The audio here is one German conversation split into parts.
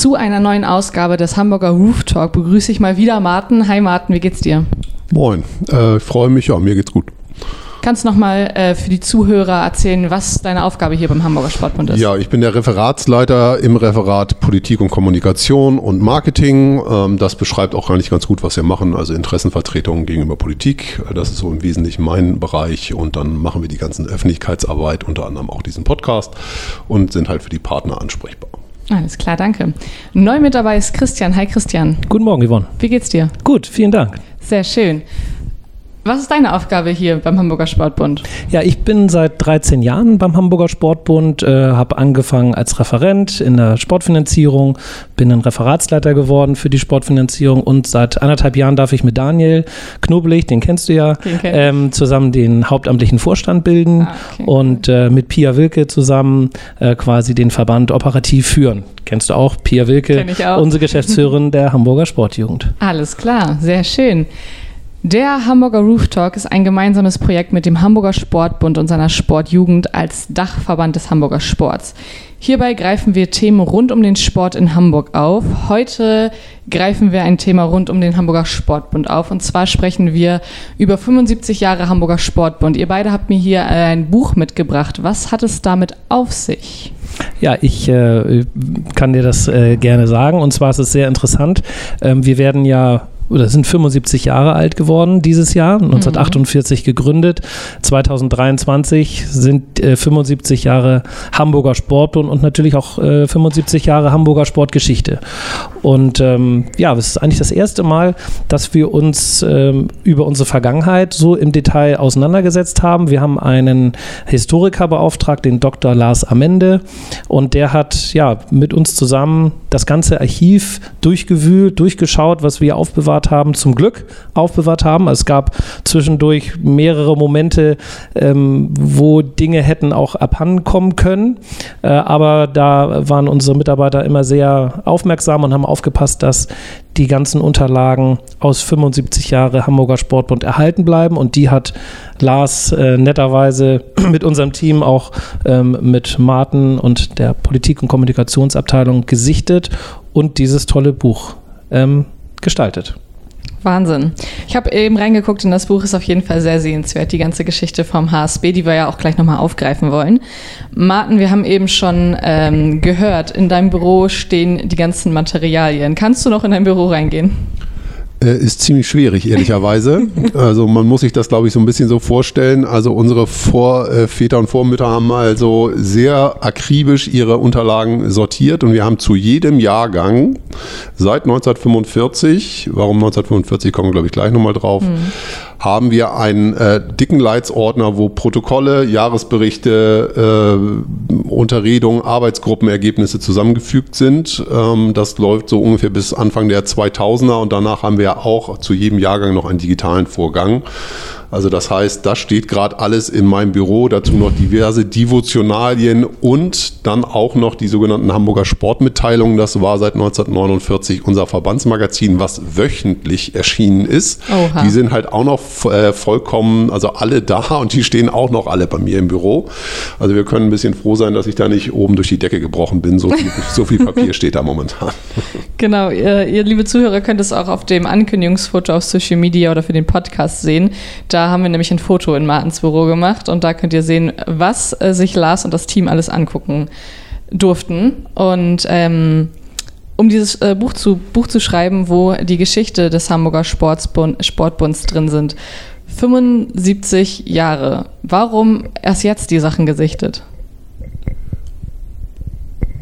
Zu einer neuen Ausgabe des Hamburger Roof Talk begrüße ich mal wieder Martin. Hi Martin, wie geht's dir? Moin, äh, ich freue mich, ja, mir geht's gut. Kannst du nochmal äh, für die Zuhörer erzählen, was deine Aufgabe hier beim Hamburger Sportbund ist? Ja, ich bin der Referatsleiter im Referat Politik und Kommunikation und Marketing. Ähm, das beschreibt auch gar nicht ganz gut, was wir machen. Also Interessenvertretungen gegenüber Politik. Das ist so im Wesentlichen mein Bereich. Und dann machen wir die ganzen Öffentlichkeitsarbeit, unter anderem auch diesen Podcast und sind halt für die Partner ansprechbar. Alles klar, danke. Neu mit dabei ist Christian. Hi Christian. Guten Morgen, Yvonne. Wie geht's dir? Gut, vielen Dank. Sehr schön. Was ist deine Aufgabe hier beim Hamburger Sportbund? Ja, ich bin seit 13 Jahren beim Hamburger Sportbund, äh, habe angefangen als Referent in der Sportfinanzierung, bin dann Referatsleiter geworden für die Sportfinanzierung und seit anderthalb Jahren darf ich mit Daniel Knobelig, den kennst du ja, ähm, zusammen den hauptamtlichen Vorstand bilden ah, okay. und äh, mit Pia Wilke zusammen äh, quasi den Verband operativ führen. Kennst du auch, Pia Wilke, auch. unsere Geschäftsführerin der Hamburger Sportjugend. Alles klar, sehr schön. Der Hamburger Roof Talk ist ein gemeinsames Projekt mit dem Hamburger Sportbund und seiner Sportjugend als Dachverband des Hamburger Sports. Hierbei greifen wir Themen rund um den Sport in Hamburg auf. Heute greifen wir ein Thema rund um den Hamburger Sportbund auf. Und zwar sprechen wir über 75 Jahre Hamburger Sportbund. Ihr beide habt mir hier ein Buch mitgebracht. Was hat es damit auf sich? Ja, ich äh, kann dir das äh, gerne sagen. Und zwar ist es sehr interessant. Ähm, wir werden ja oder sind 75 Jahre alt geworden dieses Jahr, 1948 mhm. gegründet. 2023 sind äh, 75 Jahre Hamburger Sportbund und natürlich auch äh, 75 Jahre Hamburger Sportgeschichte. Und ähm, ja, es ist eigentlich das erste Mal, dass wir uns ähm, über unsere Vergangenheit so im Detail auseinandergesetzt haben. Wir haben einen Historiker beauftragt, den Dr. Lars Amende, und der hat ja mit uns zusammen das ganze Archiv durchgewühlt, durchgeschaut, was wir aufbewahrt aufbewahrt haben, zum Glück aufbewahrt haben. Es gab zwischendurch mehrere Momente, ähm, wo Dinge hätten auch abhanden kommen können. Äh, aber da waren unsere Mitarbeiter immer sehr aufmerksam und haben aufgepasst, dass die ganzen Unterlagen aus 75 Jahre Hamburger Sportbund erhalten bleiben. Und die hat Lars äh, netterweise mit unserem Team auch ähm, mit Martin und der Politik- und Kommunikationsabteilung gesichtet und dieses tolle Buch ähm, gestaltet. Wahnsinn. Ich habe eben reingeguckt und das Buch ist auf jeden Fall sehr sehenswert. Die ganze Geschichte vom HSB, die wir ja auch gleich nochmal aufgreifen wollen. Martin, wir haben eben schon ähm, gehört, in deinem Büro stehen die ganzen Materialien. Kannst du noch in dein Büro reingehen? Äh, ist ziemlich schwierig, ehrlicherweise. also man muss sich das, glaube ich, so ein bisschen so vorstellen. Also unsere Vorväter und Vormütter haben also sehr akribisch ihre Unterlagen sortiert und wir haben zu jedem Jahrgang seit 1945, warum 1945 kommen wir, glaube ich, gleich nochmal drauf, mhm haben wir einen äh, dicken Leitsordner, wo Protokolle, Jahresberichte, äh, Unterredungen, Arbeitsgruppenergebnisse zusammengefügt sind. Ähm, das läuft so ungefähr bis Anfang der 2000er und danach haben wir auch zu jedem Jahrgang noch einen digitalen Vorgang. Also das heißt, das steht gerade alles in meinem Büro, dazu noch diverse Devotionalien und dann auch noch die sogenannten Hamburger Sportmitteilungen. Das war seit 1949 unser Verbandsmagazin, was wöchentlich erschienen ist. Oha. Die sind halt auch noch äh, vollkommen, also alle da und die stehen auch noch alle bei mir im Büro. Also wir können ein bisschen froh sein, dass ich da nicht oben durch die Decke gebrochen bin. So viel, so viel Papier steht da momentan. Genau, ihr, ihr liebe Zuhörer könnt es auch auf dem Ankündigungsfoto auf Social Media oder für den Podcast sehen. Da da haben wir nämlich ein Foto in Martins Büro gemacht und da könnt ihr sehen, was äh, sich Lars und das Team alles angucken durften. Und ähm, um dieses äh, Buch, zu, Buch zu schreiben, wo die Geschichte des Hamburger Sportsbund, Sportbunds drin sind. 75 Jahre. Warum erst jetzt die Sachen gesichtet?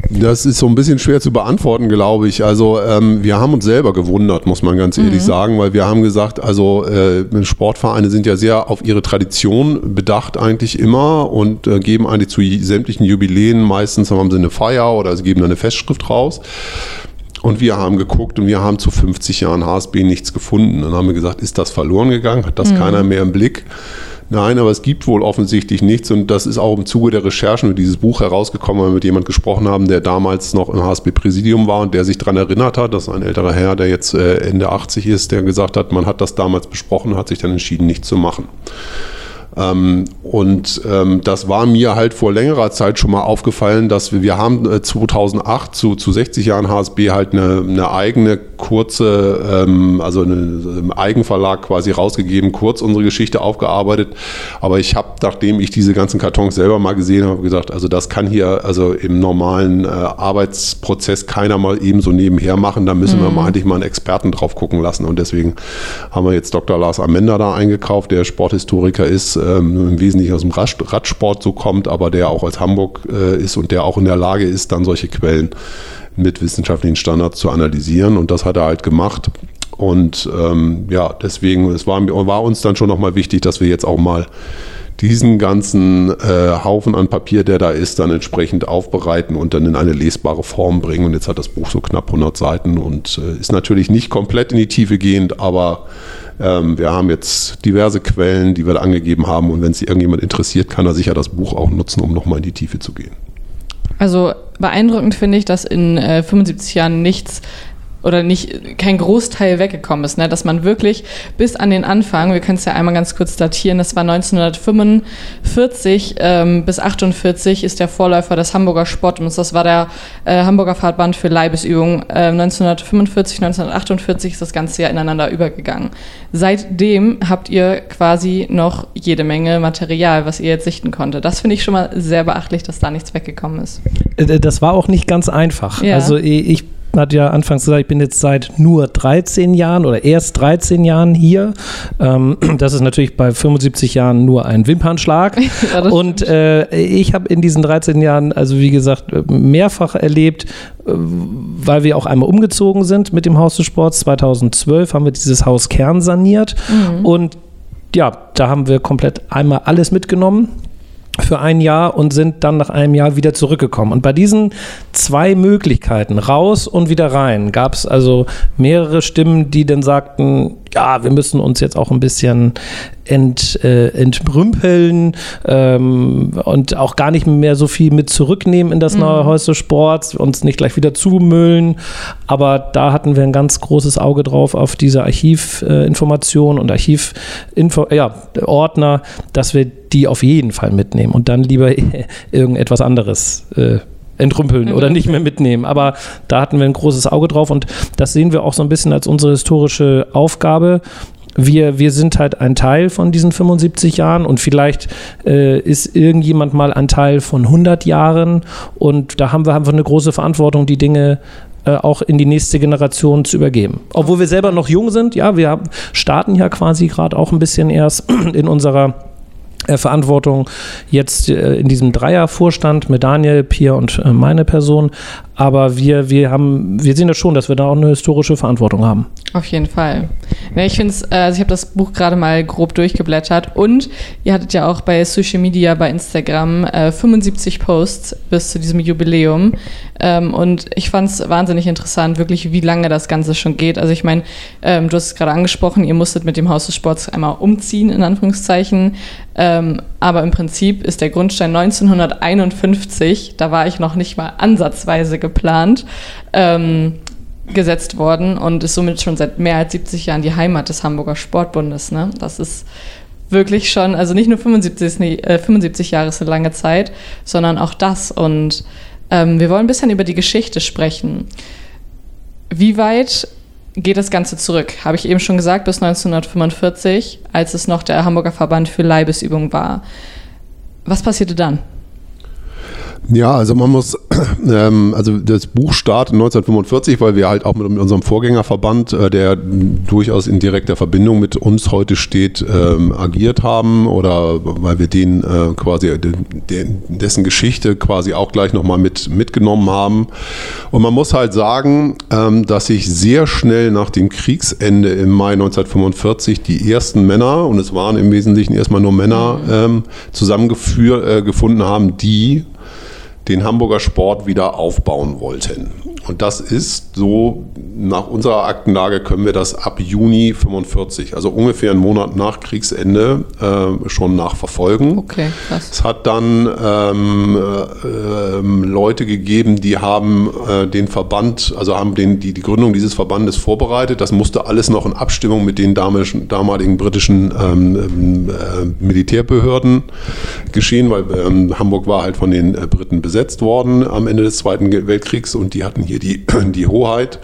Das ist so ein bisschen schwer zu beantworten, glaube ich. Also ähm, wir haben uns selber gewundert, muss man ganz ehrlich mhm. sagen, weil wir haben gesagt, also äh, Sportvereine sind ja sehr auf ihre Tradition bedacht eigentlich immer und äh, geben eigentlich zu sämtlichen Jubiläen meistens haben sie eine Feier oder sie geben eine Festschrift raus. Und wir haben geguckt und wir haben zu 50 Jahren HSB nichts gefunden. Dann haben wir gesagt, ist das verloren gegangen? Hat das mhm. keiner mehr im Blick? Nein, aber es gibt wohl offensichtlich nichts und das ist auch im Zuge der Recherchen mit dieses Buch herausgekommen, weil wir mit jemand gesprochen haben, der damals noch im HSB-Präsidium war und der sich daran erinnert hat, dass ein älterer Herr, der jetzt äh, Ende 80 ist, der gesagt hat, man hat das damals besprochen, hat sich dann entschieden, nichts zu machen. Ähm, und ähm, das war mir halt vor längerer Zeit schon mal aufgefallen, dass wir, wir haben äh, 2008 zu, zu 60 Jahren HSB halt eine, eine eigene kurze, ähm, also einen Eigenverlag quasi rausgegeben, kurz unsere Geschichte aufgearbeitet. Aber ich habe, nachdem ich diese ganzen Kartons selber mal gesehen habe, gesagt, also das kann hier also im normalen äh, Arbeitsprozess keiner mal eben so nebenher machen. Da müssen mhm. wir mal eigentlich mal einen Experten drauf gucken lassen. Und deswegen haben wir jetzt Dr. Lars Amender da eingekauft, der Sporthistoriker ist, ähm, im Wesentlichen aus dem Radsport so kommt, aber der auch als Hamburg äh, ist und der auch in der Lage ist, dann solche Quellen mit wissenschaftlichen Standards zu analysieren. Und das hat er halt gemacht. Und ähm, ja, deswegen, es war, war uns dann schon nochmal wichtig, dass wir jetzt auch mal diesen ganzen äh, Haufen an Papier, der da ist, dann entsprechend aufbereiten und dann in eine lesbare Form bringen. Und jetzt hat das Buch so knapp 100 Seiten und äh, ist natürlich nicht komplett in die Tiefe gehend, aber ähm, wir haben jetzt diverse Quellen, die wir da angegeben haben. Und wenn es irgendjemand interessiert, kann er sicher das Buch auch nutzen, um nochmal in die Tiefe zu gehen. Also beeindruckend finde ich, dass in äh, 75 Jahren nichts oder nicht kein Großteil weggekommen ist, ne? dass man wirklich bis an den Anfang, wir können es ja einmal ganz kurz datieren, das war 1945 ähm, bis 48 ist der Vorläufer des Hamburger Sportbundes, das war der äh, Hamburger Fahrtband für Leibesübungen. Äh, 1945, 1948 ist das ganze Jahr ineinander übergegangen. Seitdem habt ihr quasi noch jede Menge Material, was ihr jetzt sichten konnte. Das finde ich schon mal sehr beachtlich, dass da nichts weggekommen ist. Äh, das war auch nicht ganz einfach. Ja. Also ich hat ja anfangs gesagt, ich bin jetzt seit nur 13 Jahren oder erst 13 Jahren hier. Ähm, das ist natürlich bei 75 Jahren nur ein Wimpernschlag. Ja, und äh, ich habe in diesen 13 Jahren, also wie gesagt, mehrfach erlebt, äh, weil wir auch einmal umgezogen sind mit dem Haus des Sports. 2012 haben wir dieses Haus Kern saniert mhm. und ja, da haben wir komplett einmal alles mitgenommen für ein Jahr und sind dann nach einem Jahr wieder zurückgekommen. Und bei diesen zwei Möglichkeiten, raus und wieder rein, gab es also mehrere Stimmen, die dann sagten, ja, wir müssen uns jetzt auch ein bisschen ent, äh, entrümpeln ähm, und auch gar nicht mehr so viel mit zurücknehmen in das mhm. neue Haus des Sports, uns nicht gleich wieder zumüllen. Aber da hatten wir ein ganz großes Auge drauf auf diese Archivinformation äh, und Archivordner, ja, dass wir die auf jeden Fall mitnehmen und dann lieber irgendetwas anderes äh, entrümpeln oder nicht mehr mitnehmen. Aber da hatten wir ein großes Auge drauf und das sehen wir auch so ein bisschen als unsere historische Aufgabe. Wir, wir sind halt ein Teil von diesen 75 Jahren und vielleicht äh, ist irgendjemand mal ein Teil von 100 Jahren und da haben wir einfach eine große Verantwortung, die Dinge äh, auch in die nächste Generation zu übergeben. Obwohl wir selber noch jung sind, ja, wir starten ja quasi gerade auch ein bisschen erst in unserer äh, Verantwortung jetzt äh, in diesem Dreiervorstand mit Daniel, Pia und äh, meine Person. Aber wir, wir haben, wir sehen das schon, dass wir da auch eine historische Verantwortung haben. Auf jeden Fall. Ja, ich finde es, also ich habe das Buch gerade mal grob durchgeblättert und ihr hattet ja auch bei Social Media, bei Instagram äh, 75 Posts bis zu diesem Jubiläum. Ähm, und ich fand es wahnsinnig interessant, wirklich, wie lange das Ganze schon geht. Also ich meine, ähm, du hast es gerade angesprochen, ihr musstet mit dem Haus des Sports einmal umziehen, in Anführungszeichen. Ähm, aber im Prinzip ist der Grundstein 1951, da war ich noch nicht mal ansatzweise geplant, ähm, gesetzt worden und ist somit schon seit mehr als 70 Jahren die Heimat des Hamburger Sportbundes. Ne? Das ist wirklich schon, also nicht nur 75, äh, 75 Jahre ist eine lange Zeit, sondern auch das. Und ähm, wir wollen ein bisschen über die Geschichte sprechen. Wie weit geht das Ganze zurück. Habe ich eben schon gesagt, bis 1945, als es noch der Hamburger Verband für Leibesübung war. Was passierte dann? Ja, also man muss, ähm, also das Buch startet 1945, weil wir halt auch mit, mit unserem Vorgängerverband, äh, der durchaus in direkter Verbindung mit uns heute steht, ähm, agiert haben oder weil wir den äh, quasi, den, dessen Geschichte quasi auch gleich nochmal mit, mitgenommen haben. Und man muss halt sagen, ähm, dass sich sehr schnell nach dem Kriegsende im Mai 1945 die ersten Männer, und es waren im Wesentlichen erstmal nur Männer, ähm, zusammengefunden äh, haben, die den Hamburger Sport wieder aufbauen wollten. Und das ist so nach unserer Aktenlage können wir das ab Juni 45, also ungefähr einen Monat nach Kriegsende, äh, schon nachverfolgen. Okay, krass. Es hat dann ähm, äh, Leute gegeben, die haben äh, den Verband, also haben den, die, die Gründung dieses Verbandes vorbereitet. Das musste alles noch in Abstimmung mit den damaligen, damaligen britischen ähm, äh, Militärbehörden geschehen, weil ähm, Hamburg war halt von den äh, Briten besetzt worden am Ende des Zweiten Weltkriegs und die hatten hier die, die Hoheit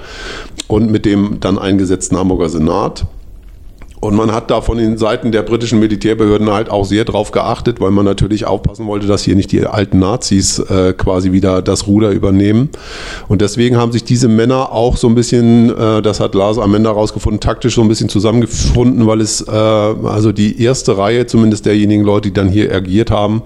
und mit dem dann eingesetzten Hamburger Senat. Und man hat da von den Seiten der britischen Militärbehörden halt auch sehr drauf geachtet, weil man natürlich aufpassen wollte, dass hier nicht die alten Nazis äh, quasi wieder das Ruder übernehmen. Und deswegen haben sich diese Männer auch so ein bisschen, äh, das hat Lars am Ende herausgefunden, taktisch so ein bisschen zusammengefunden, weil es äh, also die erste Reihe, zumindest derjenigen Leute, die dann hier agiert haben,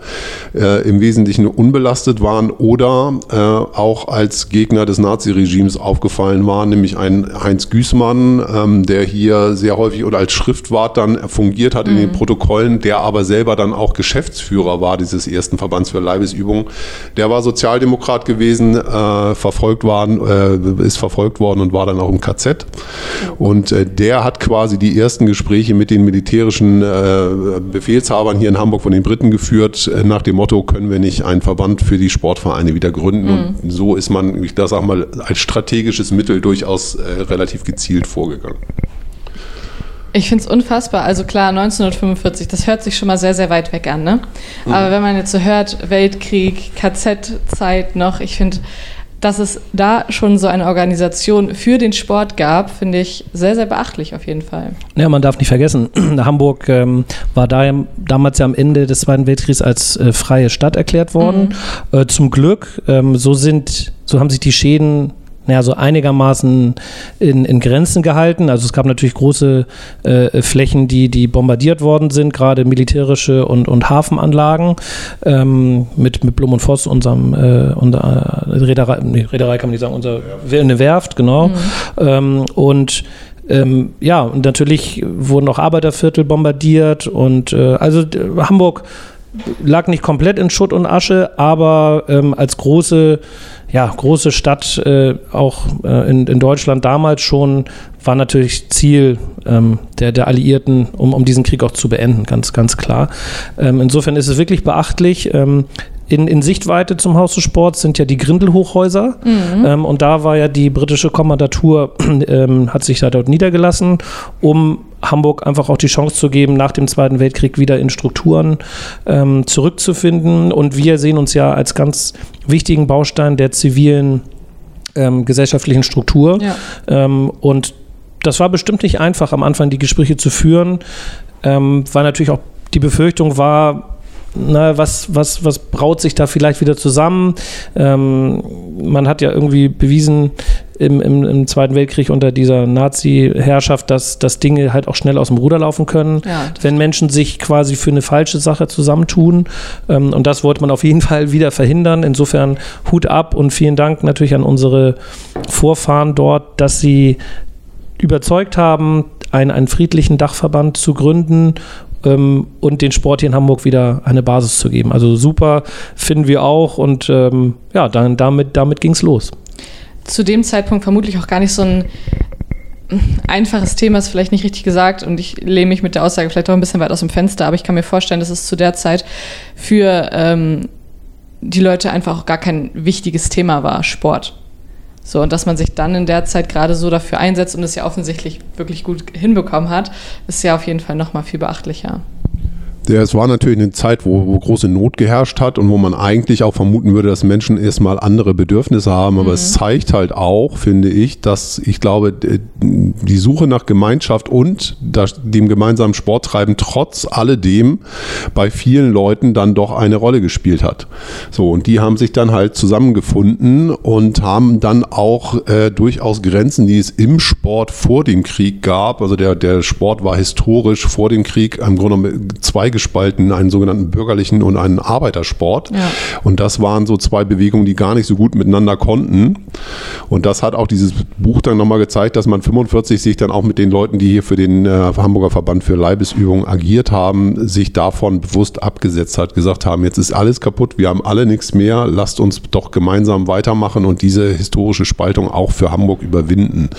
äh, im Wesentlichen unbelastet waren oder äh, auch als Gegner des Naziregimes aufgefallen waren, nämlich ein Heinz Güßmann, ähm, der hier sehr häufig oder als Schritt Schriftwart dann fungiert hat in den mhm. Protokollen, der aber selber dann auch Geschäftsführer war dieses ersten Verbands für Leibesübungen. Der war Sozialdemokrat gewesen, äh, verfolgt worden, äh, ist verfolgt worden und war dann auch im KZ. Und äh, der hat quasi die ersten Gespräche mit den militärischen äh, Befehlshabern hier in Hamburg von den Briten geführt, äh, nach dem Motto, können wir nicht einen Verband für die Sportvereine wieder gründen. Mhm. Und so ist man, ich sag mal, als strategisches Mittel durchaus äh, relativ gezielt vorgegangen. Ich finde es unfassbar. Also klar, 1945, das hört sich schon mal sehr, sehr weit weg an. Ne? Mhm. Aber wenn man jetzt so hört, Weltkrieg, KZ-Zeit noch, ich finde, dass es da schon so eine Organisation für den Sport gab, finde ich sehr, sehr beachtlich auf jeden Fall. Ja, man darf nicht vergessen, Hamburg ähm, war da, damals ja am Ende des Zweiten Weltkriegs als äh, freie Stadt erklärt worden. Mhm. Äh, zum Glück, ähm, so sind, so haben sich die Schäden naja, so einigermaßen in, in Grenzen gehalten. Also es gab natürlich große äh, Flächen, die, die bombardiert worden sind, gerade militärische und, und Hafenanlagen ähm, mit, mit Blum und Voss, unserem äh, unser, äh, Reederei, nee, Reederei kann man nicht sagen, unser, eine Werft, genau. Mhm. Ähm, und ähm, ja, und natürlich wurden auch Arbeiterviertel bombardiert und äh, also Hamburg lag nicht komplett in Schutt und Asche, aber ähm, als große ja, große Stadt, äh, auch äh, in, in Deutschland damals schon, war natürlich Ziel ähm, der, der Alliierten, um, um diesen Krieg auch zu beenden, ganz, ganz klar. Ähm, insofern ist es wirklich beachtlich. Ähm, in, in Sichtweite zum Haus des Sports sind ja die Grindelhochhäuser. Mhm. Ähm, und da war ja die britische Kommandatur, ähm, hat sich da dort niedergelassen, um Hamburg einfach auch die Chance zu geben, nach dem Zweiten Weltkrieg wieder in Strukturen ähm, zurückzufinden. Und wir sehen uns ja als ganz wichtigen Baustein der zivilen ähm, gesellschaftlichen Struktur. Ja. Ähm, und das war bestimmt nicht einfach, am Anfang die Gespräche zu führen, ähm, weil natürlich auch die Befürchtung war, na, was, was, was braut sich da vielleicht wieder zusammen? Ähm, man hat ja irgendwie bewiesen im, im, im, Zweiten Weltkrieg unter dieser Nazi-Herrschaft, dass, dass Dinge halt auch schnell aus dem Ruder laufen können, ja, wenn Menschen sich quasi für eine falsche Sache zusammentun. Ähm, und das wollte man auf jeden Fall wieder verhindern. Insofern Hut ab und vielen Dank natürlich an unsere Vorfahren dort, dass sie überzeugt haben, einen, einen friedlichen Dachverband zu gründen ähm, und den Sport hier in Hamburg wieder eine Basis zu geben. Also super, finden wir auch und ähm, ja, dann, damit, damit ging es los. Zu dem Zeitpunkt vermutlich auch gar nicht so ein einfaches Thema, ist vielleicht nicht richtig gesagt und ich lehne mich mit der Aussage vielleicht auch ein bisschen weit aus dem Fenster, aber ich kann mir vorstellen, dass es zu der Zeit für ähm, die Leute einfach auch gar kein wichtiges Thema war, Sport. So, und dass man sich dann in der Zeit gerade so dafür einsetzt und es ja offensichtlich wirklich gut hinbekommen hat, ist ja auf jeden Fall nochmal viel beachtlicher. Ja, es war natürlich eine Zeit, wo, wo, große Not geherrscht hat und wo man eigentlich auch vermuten würde, dass Menschen erstmal andere Bedürfnisse haben. Aber mhm. es zeigt halt auch, finde ich, dass ich glaube, die Suche nach Gemeinschaft und dem gemeinsamen Sporttreiben trotz alledem bei vielen Leuten dann doch eine Rolle gespielt hat. So, und die haben sich dann halt zusammengefunden und haben dann auch äh, durchaus Grenzen, die es im Sport vor dem Krieg gab. Also der, der Sport war historisch vor dem Krieg im Grunde zwei zweigespalten, einen sogenannten bürgerlichen und einen Arbeitersport. Ja. Und das waren so zwei Bewegungen, die gar nicht so gut miteinander konnten. Und das hat auch dieses Buch dann nochmal gezeigt, dass man 45 sich dann auch mit den Leuten, die hier für den äh, Hamburger Verband für Leibesübungen agiert haben, sich davon bewusst abgesetzt hat, gesagt haben, jetzt ist alles kaputt, wir haben alle nichts mehr, lasst uns doch gemeinsam weitermachen und diese historische Spaltung auch für Hamburg überwinden.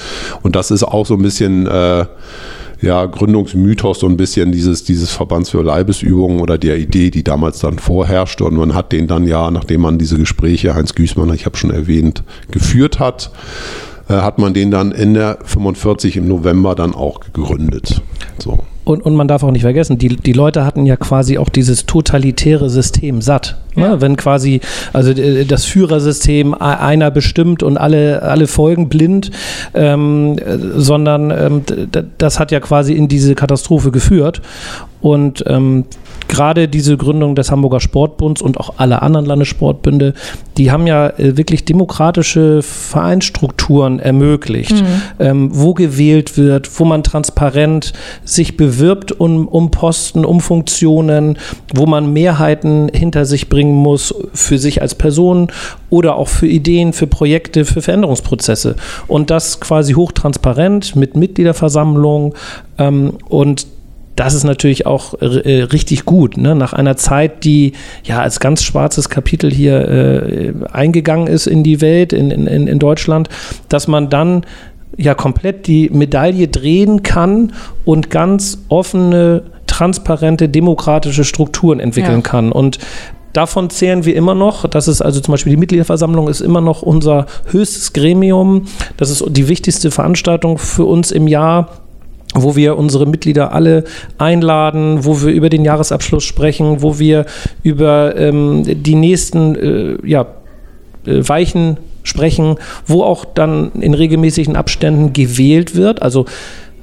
Und das ist auch so ein bisschen äh, ja, Gründungsmythos so ein bisschen dieses, dieses Verbands für Leibesübungen oder der Idee, die damals dann vorherrschte. Und man hat den dann ja, nachdem man diese Gespräche, Heinz Güßmann, ich habe schon erwähnt, geführt hat, äh, hat man den dann Ende 45 im November dann auch gegründet. So. Und, und man darf auch nicht vergessen, die, die Leute hatten ja quasi auch dieses totalitäre System satt. Ne? Ja. Wenn quasi, also äh, das Führersystem einer bestimmt und alle, alle folgen blind, ähm, sondern ähm, das hat ja quasi in diese Katastrophe geführt. Und ähm, gerade diese Gründung des Hamburger Sportbunds und auch alle anderen Landessportbünde, die haben ja äh, wirklich demokratische Vereinsstrukturen ermöglicht, mhm. ähm, wo gewählt wird, wo man transparent sich bewirbt um, um Posten, um Funktionen, wo man Mehrheiten hinter sich bringen muss für sich als Person oder auch für Ideen, für Projekte, für Veränderungsprozesse. Und das quasi hochtransparent mit Mitgliederversammlung ähm, und das ist natürlich auch äh, richtig gut. Ne? Nach einer Zeit, die ja als ganz schwarzes Kapitel hier äh, eingegangen ist in die Welt, in, in, in Deutschland, dass man dann ja komplett die Medaille drehen kann und ganz offene, transparente, demokratische Strukturen entwickeln ja. kann. Und Davon zehren wir immer noch. Das ist also zum Beispiel die Mitgliederversammlung ist immer noch unser höchstes Gremium. Das ist die wichtigste Veranstaltung für uns im Jahr wo wir unsere Mitglieder alle einladen, wo wir über den Jahresabschluss sprechen, wo wir über ähm, die nächsten äh, ja, äh, Weichen sprechen, wo auch dann in regelmäßigen Abständen gewählt wird. Also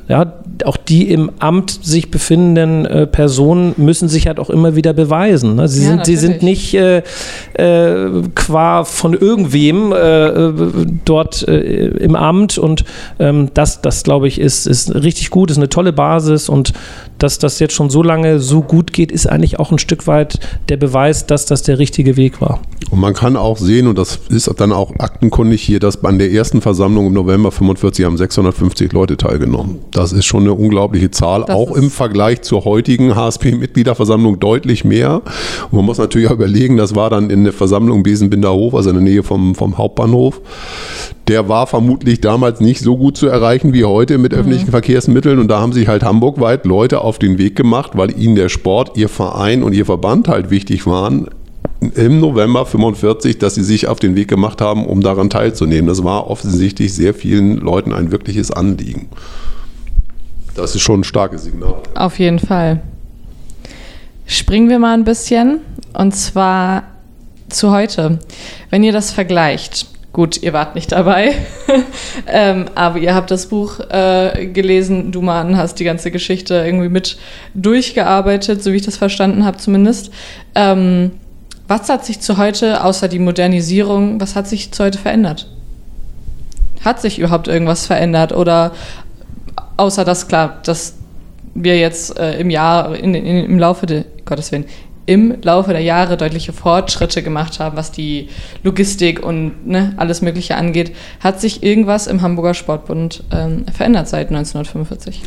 ja, auch die im Amt sich befindenden äh, Personen müssen sich halt auch immer wieder beweisen. Ne? Sie, ja, sind, sie sind nicht äh, äh, qua von irgendwem äh, dort äh, im Amt und ähm, das, das glaube ich, ist, ist richtig gut, ist eine tolle Basis und dass das jetzt schon so lange so gut geht, ist eigentlich auch ein Stück weit der Beweis, dass das der richtige Weg war. Und man kann auch sehen, und das ist dann auch aktenkundig hier, dass an der ersten Versammlung im November 45 haben 650 Leute teilgenommen. Das ist schon eine unglaubliche Zahl, das auch im Vergleich zur heutigen HSP-Mitgliederversammlung deutlich mehr. Und man muss natürlich auch überlegen, das war dann in der Versammlung Besenbinderhof, also in der Nähe vom, vom Hauptbahnhof der war vermutlich damals nicht so gut zu erreichen wie heute mit mhm. öffentlichen Verkehrsmitteln. Und da haben sich halt hamburgweit Leute auf den Weg gemacht, weil ihnen der Sport, ihr Verein und ihr Verband halt wichtig waren, im November 45, dass sie sich auf den Weg gemacht haben, um daran teilzunehmen. Das war offensichtlich sehr vielen Leuten ein wirkliches Anliegen. Das ist schon ein starkes Signal. Auf jeden Fall. Springen wir mal ein bisschen und zwar zu heute. Wenn ihr das vergleicht, Gut, ihr wart nicht dabei, ähm, aber ihr habt das Buch äh, gelesen, du Mann hast die ganze Geschichte irgendwie mit durchgearbeitet, so wie ich das verstanden habe zumindest. Ähm, was hat sich zu heute, außer die Modernisierung, was hat sich zu heute verändert? Hat sich überhaupt irgendwas verändert oder außer das klar, dass wir jetzt äh, im Jahr, in, in, im Laufe der, Gottes Willen, im Laufe der Jahre deutliche Fortschritte gemacht haben, was die Logistik und ne, alles Mögliche angeht. Hat sich irgendwas im Hamburger Sportbund ähm, verändert seit 1945?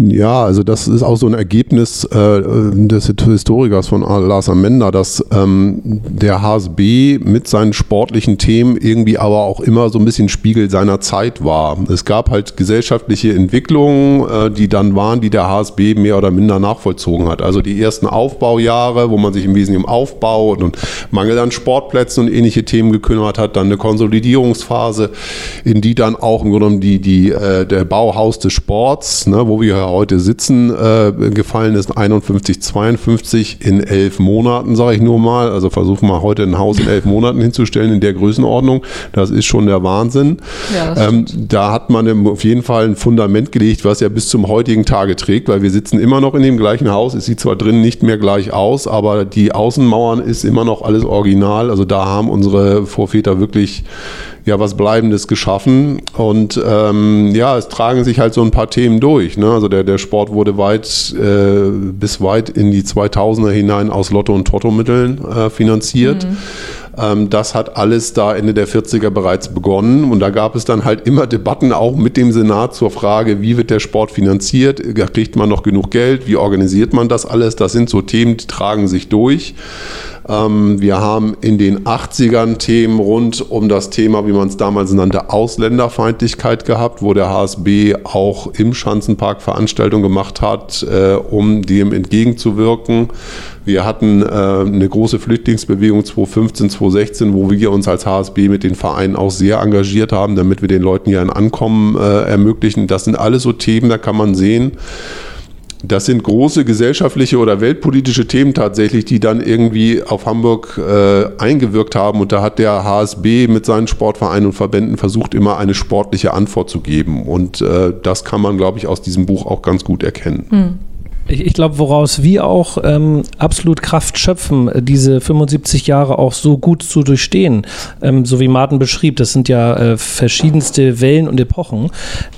Ja, also das ist auch so ein Ergebnis äh, des Historikers von Lars Amenda, dass ähm, der HSB mit seinen sportlichen Themen irgendwie aber auch immer so ein bisschen Spiegel seiner Zeit war. Es gab halt gesellschaftliche Entwicklungen, äh, die dann waren, die der HSB mehr oder minder nachvollzogen hat. Also die ersten Aufbaujahre, wo man sich im Wesentlichen um Aufbau und, und Mangel an Sportplätzen und ähnliche Themen gekümmert hat, dann eine Konsolidierungsphase, in die dann auch im Grunde genommen die, die, äh, der Bauhaus des Sports, ne, wo wir heute sitzen, äh, gefallen ist 51, 52 in elf Monaten, sage ich nur mal. Also versuchen wir heute ein Haus in elf Monaten hinzustellen in der Größenordnung. Das ist schon der Wahnsinn. Ja, ähm, da hat man auf jeden Fall ein Fundament gelegt, was ja bis zum heutigen Tage trägt, weil wir sitzen immer noch in dem gleichen Haus. Es sieht zwar drinnen nicht mehr gleich aus, aber die Außenmauern ist immer noch alles original. Also da haben unsere Vorväter wirklich ja was Bleibendes geschaffen. Und ähm, ja, es tragen sich halt so ein paar Themen durch. Ne? Also der, der Sport wurde weit äh, bis weit in die 2000er hinein aus Lotto- und Totto-Mitteln äh, finanziert. Mhm. Ähm, das hat alles da Ende der 40er bereits begonnen und da gab es dann halt immer Debatten auch mit dem Senat zur Frage, wie wird der Sport finanziert, kriegt man noch genug Geld, wie organisiert man das alles, das sind so Themen, die tragen sich durch. Ähm, wir haben in den 80ern Themen rund um das Thema, wie man es damals nannte, Ausländerfeindlichkeit gehabt, wo der HSB auch im Schanzenpark Veranstaltungen gemacht hat, äh, um dem entgegenzuwirken. Wir hatten äh, eine große Flüchtlingsbewegung 2015, 2016, wo wir uns als HSB mit den Vereinen auch sehr engagiert haben, damit wir den Leuten hier ein Ankommen äh, ermöglichen. Das sind alles so Themen, da kann man sehen, das sind große gesellschaftliche oder weltpolitische Themen tatsächlich, die dann irgendwie auf Hamburg äh, eingewirkt haben. Und da hat der HSB mit seinen Sportvereinen und Verbänden versucht, immer eine sportliche Antwort zu geben. Und äh, das kann man, glaube ich, aus diesem Buch auch ganz gut erkennen. Hm. Ich, ich glaube, woraus wir auch ähm, absolut Kraft schöpfen, äh, diese 75 Jahre auch so gut zu durchstehen, ähm, so wie Martin beschrieb, das sind ja äh, verschiedenste Wellen und Epochen,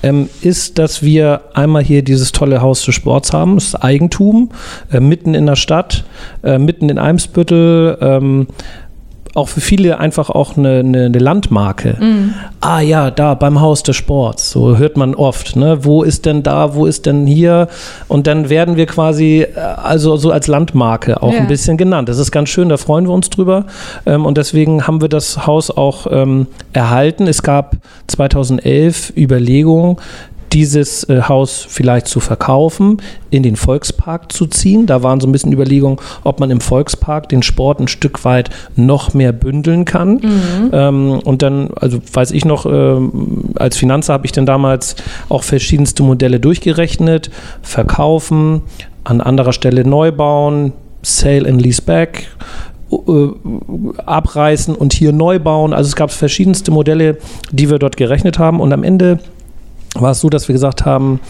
ähm, ist, dass wir einmal hier dieses tolle Haus des Sports haben, das Eigentum, äh, mitten in der Stadt, äh, mitten in Eimsbüttel, ähm, auch für viele einfach auch eine, eine, eine Landmarke. Mhm. Ah ja, da beim Haus des Sports, so hört man oft. Ne? Wo ist denn da, wo ist denn hier? Und dann werden wir quasi äh, also so als Landmarke auch ja. ein bisschen genannt. Das ist ganz schön, da freuen wir uns drüber. Ähm, und deswegen haben wir das Haus auch ähm, erhalten. Es gab 2011 Überlegungen, dieses äh, Haus vielleicht zu verkaufen, in den Volkspark zu ziehen. Da waren so ein bisschen Überlegungen, ob man im Volkspark den Sport ein Stück weit noch mehr bündeln kann. Mhm. Ähm, und dann, also weiß ich noch, äh, als Finanzer habe ich dann damals auch verschiedenste Modelle durchgerechnet. Verkaufen, an anderer Stelle neu bauen, Sale and Lease Back äh, abreißen und hier neu bauen. Also es gab verschiedenste Modelle, die wir dort gerechnet haben. Und am Ende war es so, dass wir gesagt haben,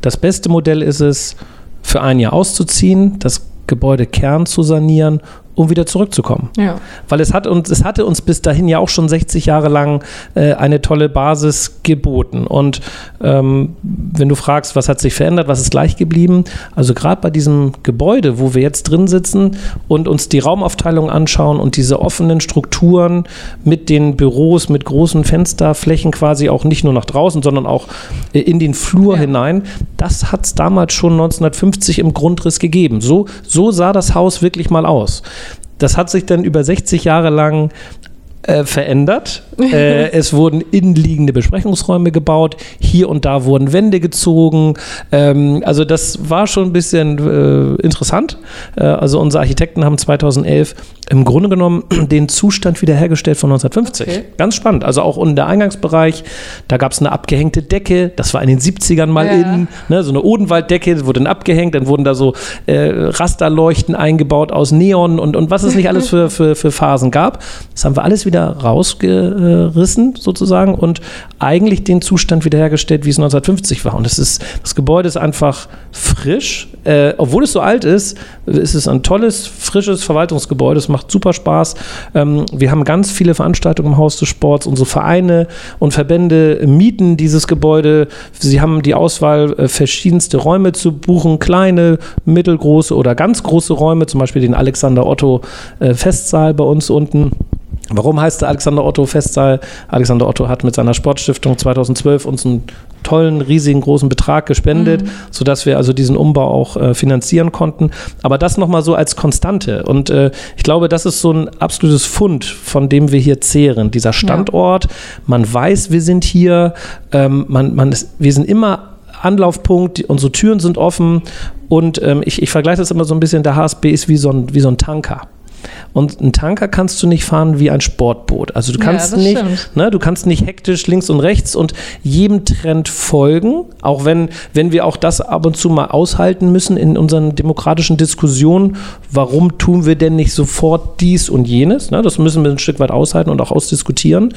das beste Modell ist es, für ein Jahr auszuziehen, das Gebäude Kern zu sanieren um wieder zurückzukommen. Ja. Weil es, hat uns, es hatte uns bis dahin ja auch schon 60 Jahre lang äh, eine tolle Basis geboten. Und ähm, wenn du fragst, was hat sich verändert, was ist gleich geblieben, also gerade bei diesem Gebäude, wo wir jetzt drin sitzen und uns die Raumaufteilung anschauen und diese offenen Strukturen mit den Büros, mit großen Fensterflächen quasi auch nicht nur nach draußen, sondern auch äh, in den Flur ja. hinein, das hat es damals schon 1950 im Grundriss gegeben. So, so sah das Haus wirklich mal aus. Das hat sich dann über 60 Jahre lang äh, verändert. äh, es wurden innenliegende Besprechungsräume gebaut. Hier und da wurden Wände gezogen. Ähm, also das war schon ein bisschen äh, interessant. Äh, also unsere Architekten haben 2011 im Grunde genommen den Zustand wiederhergestellt von 1950. Okay. Ganz spannend. Also auch unten der Eingangsbereich, da gab es eine abgehängte Decke. Das war in den 70ern mal ja. in. Ne, so eine Odenwalddecke, wurde dann abgehängt. Dann wurden da so äh, Rasterleuchten eingebaut aus Neon und, und was es nicht alles für, für, für Phasen gab. Das haben wir alles wieder rausgerissen sozusagen und eigentlich den Zustand wiederhergestellt, wie es 1950 war. Und das ist, das Gebäude ist einfach frisch. Äh, obwohl es so alt ist, ist es ein tolles, frisches Verwaltungsgebäude. Es macht super Spaß. Ähm, wir haben ganz viele Veranstaltungen im Haus des Sports. Unsere Vereine und Verbände mieten dieses Gebäude. Sie haben die Auswahl, äh, verschiedenste Räume zu buchen, kleine, mittelgroße oder ganz große Räume, zum Beispiel den Alexander Otto äh, Festsaal bei uns unten. Warum heißt der Alexander Otto Festsaal? Alexander Otto hat mit seiner Sportstiftung 2012 uns einen tollen, riesigen, großen Betrag gespendet, mhm. sodass wir also diesen Umbau auch äh, finanzieren konnten. Aber das nochmal so als Konstante. Und äh, ich glaube, das ist so ein absolutes Fund, von dem wir hier zehren. Dieser Standort, ja. man weiß, wir sind hier, ähm, man, man ist, wir sind immer Anlaufpunkt, unsere Türen sind offen und ähm, ich, ich vergleiche das immer so ein bisschen, der HSB ist wie so ein, wie so ein Tanker. Und einen Tanker kannst du nicht fahren wie ein Sportboot. Also du kannst ja, nicht, ne, du kannst nicht hektisch links und rechts und jedem Trend folgen, auch wenn, wenn wir auch das ab und zu mal aushalten müssen in unseren demokratischen Diskussionen. Warum tun wir denn nicht sofort dies und jenes? Ne, das müssen wir ein Stück weit aushalten und auch ausdiskutieren.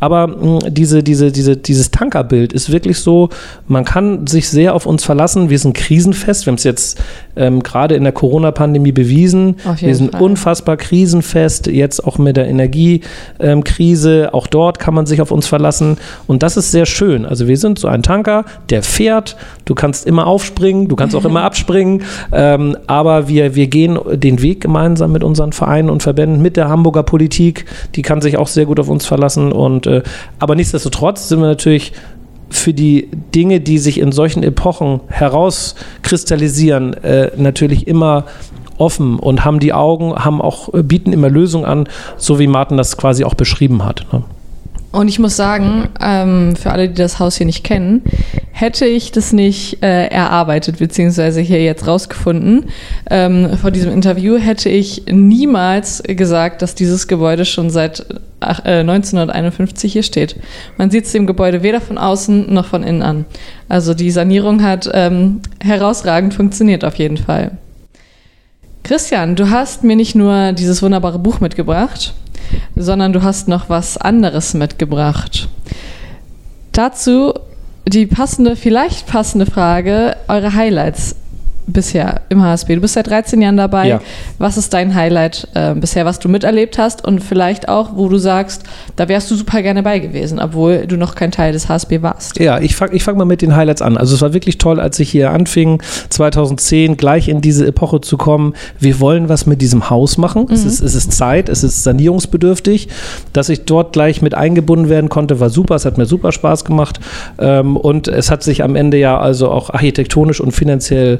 Aber mh, hm, diese, diese, diese, dieses Tankerbild ist wirklich so, man kann sich sehr auf uns verlassen. Wir sind krisenfest. Wir haben es jetzt ähm, gerade in der Corona-Pandemie bewiesen. Wir sind Fall. unfassbar krisenfest, jetzt auch mit der Energiekrise. auch dort kann man sich auf uns verlassen. Und das ist sehr schön. Also wir sind so ein Tanker, der fährt. Du kannst immer aufspringen, du kannst auch immer abspringen. Ähm, aber wir, wir gehen den Weg gemeinsam mit unseren Vereinen und Verbänden, mit der Hamburger Politik. Die kann sich auch sehr gut auf uns verlassen. Und, äh, aber nichtsdestotrotz sind wir natürlich für die Dinge, die sich in solchen Epochen herauskristallisieren, äh, natürlich immer offen und haben die Augen, haben auch, äh, bieten immer Lösungen an, so wie Martin das quasi auch beschrieben hat. Ne? Und ich muss sagen, ähm, für alle, die das Haus hier nicht kennen, hätte ich das nicht äh, erarbeitet, beziehungsweise hier jetzt rausgefunden, ähm, vor diesem Interview, hätte ich niemals gesagt, dass dieses Gebäude schon seit ach, äh, 1951 hier steht. Man sieht es dem Gebäude weder von außen noch von innen an. Also die Sanierung hat ähm, herausragend funktioniert auf jeden Fall. Christian, du hast mir nicht nur dieses wunderbare Buch mitgebracht, sondern du hast noch was anderes mitgebracht. Dazu die passende, vielleicht passende Frage, eure Highlights bisher im HSB. Du bist seit 13 Jahren dabei. Ja. Was ist dein Highlight äh, bisher, was du miterlebt hast und vielleicht auch, wo du sagst, da wärst du super gerne bei gewesen, obwohl du noch kein Teil des HSB warst? Ja, ich fange ich fang mal mit den Highlights an. Also es war wirklich toll, als ich hier anfing, 2010 gleich in diese Epoche zu kommen. Wir wollen was mit diesem Haus machen. Es, ist, es ist Zeit, es ist sanierungsbedürftig. Dass ich dort gleich mit eingebunden werden konnte, war super. Es hat mir super Spaß gemacht. Ähm, und es hat sich am Ende ja also auch architektonisch und finanziell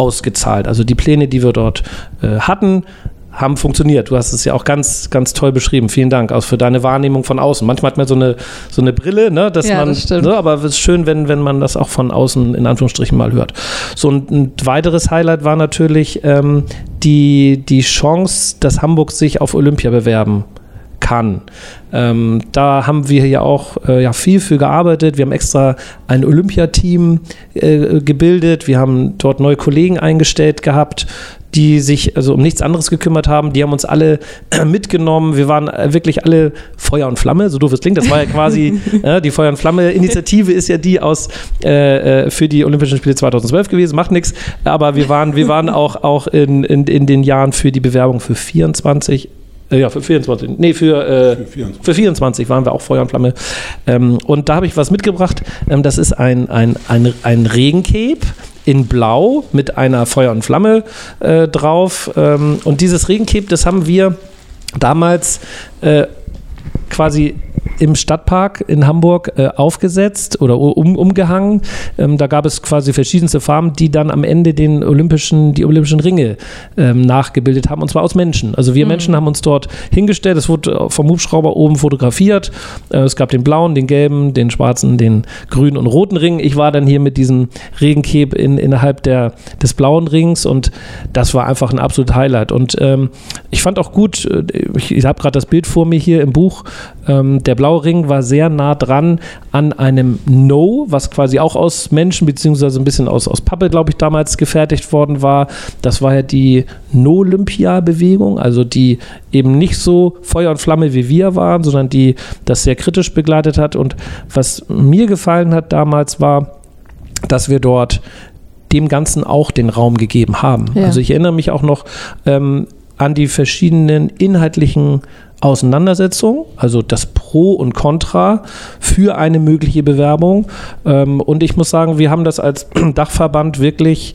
ausgezahlt. Also die Pläne, die wir dort äh, hatten, haben funktioniert. Du hast es ja auch ganz, ganz toll beschrieben. Vielen Dank auch für deine Wahrnehmung von außen. Manchmal hat man so eine, so eine Brille, ne, dass Ja, man, das stimmt. ne, aber es ist schön, wenn, wenn man das auch von außen in Anführungsstrichen mal hört. So ein, ein weiteres Highlight war natürlich ähm, die, die Chance, dass Hamburg sich auf Olympia bewerben kann. Ähm, da haben wir ja auch äh, ja, viel für gearbeitet. Wir haben extra ein Olympiateam äh, gebildet. Wir haben dort neue Kollegen eingestellt gehabt, die sich also um nichts anderes gekümmert haben. Die haben uns alle äh, mitgenommen. Wir waren äh, wirklich alle Feuer und Flamme, so doof es klingt. Das war ja quasi äh, die Feuer und Flamme-Initiative ist ja die aus äh, äh, für die Olympischen Spiele 2012 gewesen. Macht nichts. Aber wir waren, wir waren auch, auch in, in, in den Jahren für die Bewerbung für 24 äh, ja, für 24. Nee, für, äh, Für 24. für 24 waren wir auch Feuer und Flamme. Ähm, und da habe ich was mitgebracht. Ähm, das ist ein, ein, ein, ein Regencape in Blau mit einer Feuer und Flamme äh, drauf. Ähm, und dieses Regencape, das haben wir damals äh, quasi im Stadtpark in Hamburg äh, aufgesetzt oder um, umgehangen. Ähm, da gab es quasi verschiedenste Farben, die dann am Ende den olympischen, die olympischen Ringe ähm, nachgebildet haben, und zwar aus Menschen. Also wir Menschen haben uns dort hingestellt, es wurde vom Hubschrauber oben fotografiert. Äh, es gab den blauen, den gelben, den schwarzen, den grünen und roten Ring. Ich war dann hier mit diesem Regenkeb in, innerhalb der, des blauen Rings und das war einfach ein absolutes Highlight. Und ähm, ich fand auch gut, äh, ich, ich habe gerade das Bild vor mir hier im Buch, ähm, der blaue Ring war sehr nah dran an einem No, was quasi auch aus Menschen beziehungsweise ein bisschen aus, aus Pappe, glaube ich, damals gefertigt worden war. Das war ja die No-Olympia-Bewegung, also die eben nicht so Feuer und Flamme wie wir waren, sondern die das sehr kritisch begleitet hat. Und was mir gefallen hat damals war, dass wir dort dem Ganzen auch den Raum gegeben haben. Ja. Also ich erinnere mich auch noch ähm, an die verschiedenen inhaltlichen Auseinandersetzungen, also das Pro und Contra für eine mögliche Bewerbung. Ähm, und ich muss sagen, wir haben das als Dachverband wirklich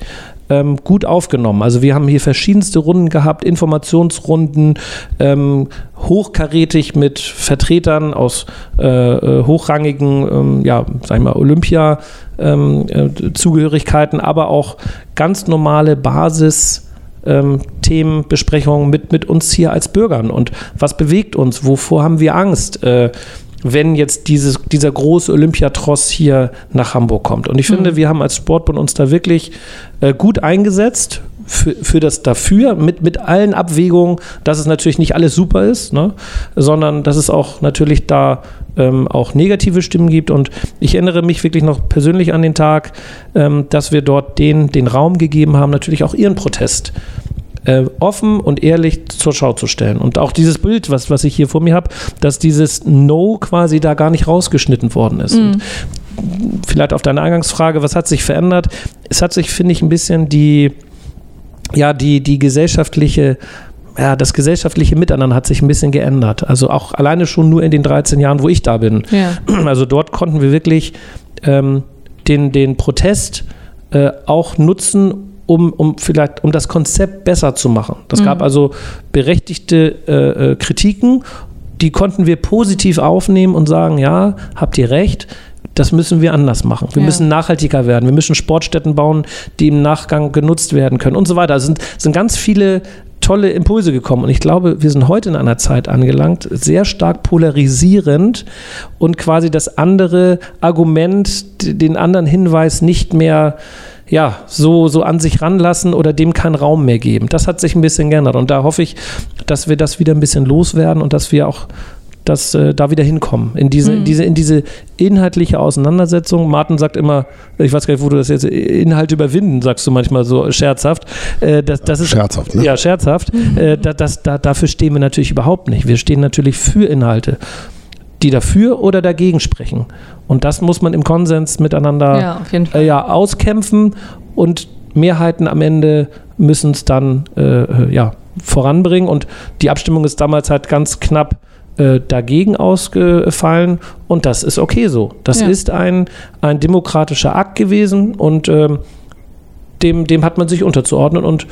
ähm, gut aufgenommen. Also wir haben hier verschiedenste Runden gehabt, Informationsrunden, ähm, hochkarätig mit Vertretern aus äh, äh, hochrangigen, ähm, ja, ich mal, Olympia ähm, äh, aber auch ganz normale Basis ähm, Themenbesprechungen mit, mit uns hier als Bürgern und was bewegt uns, wovor haben wir Angst, äh, wenn jetzt dieses, dieser große Olympiatross hier nach Hamburg kommt. Und ich finde, wir haben als Sportbund uns da wirklich äh, gut eingesetzt für, für das Dafür, mit, mit allen Abwägungen, dass es natürlich nicht alles super ist, ne? sondern dass es auch natürlich da ähm, auch negative Stimmen gibt. Und ich erinnere mich wirklich noch persönlich an den Tag, ähm, dass wir dort den, den Raum gegeben haben, natürlich auch ihren Protest äh, offen und ehrlich zur Schau zu stellen. Und auch dieses Bild, was, was ich hier vor mir habe, dass dieses No quasi da gar nicht rausgeschnitten worden ist. Und vielleicht auf deine Eingangsfrage, was hat sich verändert? Es hat sich, finde ich, ein bisschen die, ja, die, die gesellschaftliche ja, das gesellschaftliche Miteinander hat sich ein bisschen geändert. Also auch alleine schon nur in den 13 Jahren, wo ich da bin. Ja. Also dort konnten wir wirklich ähm, den, den Protest äh, auch nutzen, um, um vielleicht um das Konzept besser zu machen. Das mhm. gab also berechtigte äh, äh, Kritiken, die konnten wir positiv aufnehmen und sagen, ja, habt ihr recht, das müssen wir anders machen. Wir ja. müssen nachhaltiger werden. Wir müssen Sportstätten bauen, die im Nachgang genutzt werden können und so weiter. Es sind, sind ganz viele tolle Impulse gekommen. Und ich glaube, wir sind heute in einer Zeit angelangt, sehr stark polarisierend und quasi das andere Argument, den anderen Hinweis nicht mehr ja, so, so an sich ranlassen oder dem keinen Raum mehr geben. Das hat sich ein bisschen geändert. Und da hoffe ich, dass wir das wieder ein bisschen loswerden und dass wir auch dass äh, da wieder hinkommen, in diese, mhm. in diese, in diese inhaltliche Auseinandersetzung. Martin sagt immer, ich weiß gar nicht, wo du das jetzt, Inhalt überwinden, sagst du manchmal so scherzhaft. Äh, das, das ist, scherzhaft, ne? Ja, scherzhaft. Mhm. Äh, das, das, da, dafür stehen wir natürlich überhaupt nicht. Wir stehen natürlich für Inhalte, die dafür oder dagegen sprechen. Und das muss man im Konsens miteinander ja, äh, ja, auskämpfen und Mehrheiten am Ende müssen es dann äh, äh, ja, voranbringen. Und die Abstimmung ist damals halt ganz knapp äh, dagegen ausgefallen und das ist okay so. Das ja. ist ein, ein demokratischer Akt gewesen und ähm, dem, dem hat man sich unterzuordnen und